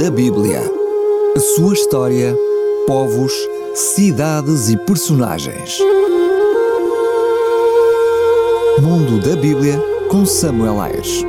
da Bíblia. A sua história, povos, cidades e personagens. Mundo da Bíblia com Samuel Ayres.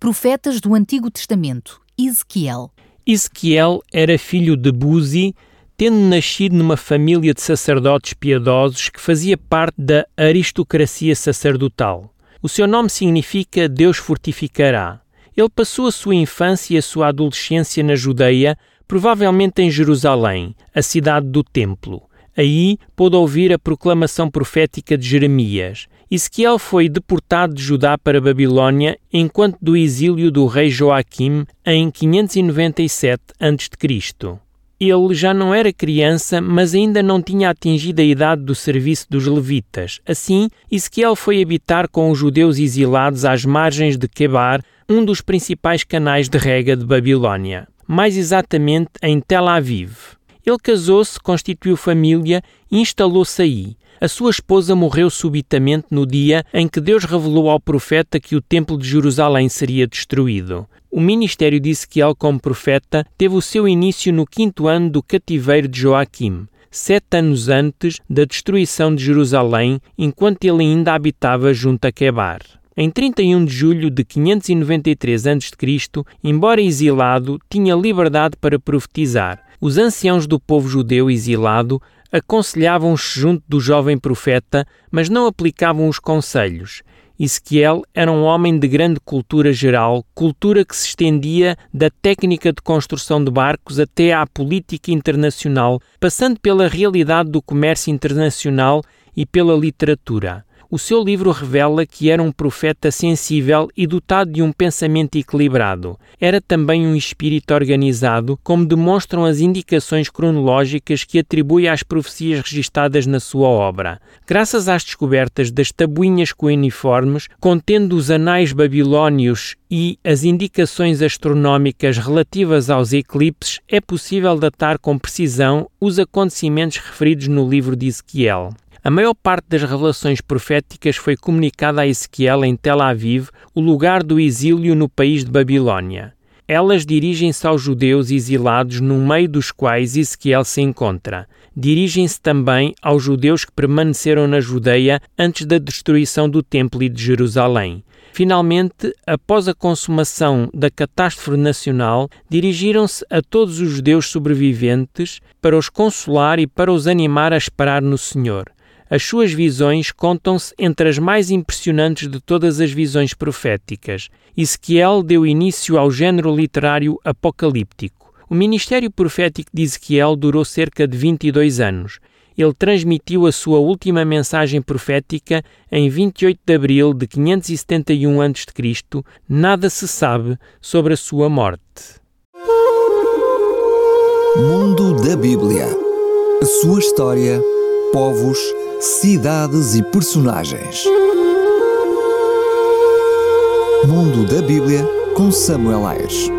Profetas do Antigo Testamento. Ezequiel. Ezequiel era filho de Buzi, tendo nascido numa família de sacerdotes piedosos que fazia parte da aristocracia sacerdotal. O seu nome significa Deus fortificará. Ele passou a sua infância e a sua adolescência na Judeia, provavelmente em Jerusalém, a cidade do Templo. Aí pôde ouvir a proclamação profética de Jeremias. Ezequiel foi deportado de Judá para Babilônia enquanto do exílio do rei Joaquim em 597 a.C. Ele já não era criança, mas ainda não tinha atingido a idade do serviço dos levitas. Assim, Ezequiel foi habitar com os judeus exilados às margens de Quebar, um dos principais canais de rega de Babilônia, mais exatamente em Tel Aviv. Ele casou-se, constituiu família e instalou-se aí. A sua esposa morreu subitamente no dia em que Deus revelou ao profeta que o Templo de Jerusalém seria destruído. O ministério de Ezequiel como profeta teve o seu início no quinto ano do cativeiro de Joaquim, sete anos antes da destruição de Jerusalém, enquanto ele ainda habitava junto a Quebar. Em 31 de julho de 593 a.C., embora exilado, tinha liberdade para profetizar. Os anciãos do povo judeu exilado aconselhavam-se junto do jovem profeta, mas não aplicavam os conselhos. Ezequiel era um homem de grande cultura geral, cultura que se estendia da técnica de construção de barcos até à política internacional, passando pela realidade do comércio internacional e pela literatura o seu livro revela que era um profeta sensível e dotado de um pensamento equilibrado. Era também um espírito organizado, como demonstram as indicações cronológicas que atribui às profecias registadas na sua obra. Graças às descobertas das tabuinhas coeniformes, contendo os anais babilônios e as indicações astronómicas relativas aos eclipses, é possível datar com precisão os acontecimentos referidos no livro de Ezequiel. A maior parte das revelações proféticas foi comunicada a Ezequiel em Tel Aviv, o lugar do exílio no país de Babilônia. Elas dirigem-se aos judeus exilados no meio dos quais Ezequiel se encontra. Dirigem-se também aos judeus que permaneceram na Judeia antes da destruição do Templo e de Jerusalém. Finalmente, após a consumação da catástrofe nacional, dirigiram-se a todos os judeus sobreviventes para os consolar e para os animar a esperar no Senhor. As suas visões contam-se entre as mais impressionantes de todas as visões proféticas. Ezequiel deu início ao género literário apocalíptico. O ministério profético de Ezequiel durou cerca de 22 anos. Ele transmitiu a sua última mensagem profética em 28 de abril de 571 a.C. Nada se sabe sobre a sua morte. Mundo da Bíblia. A sua história, povos, cidades e personagens. Mundo da Bíblia com Samuel Ayres.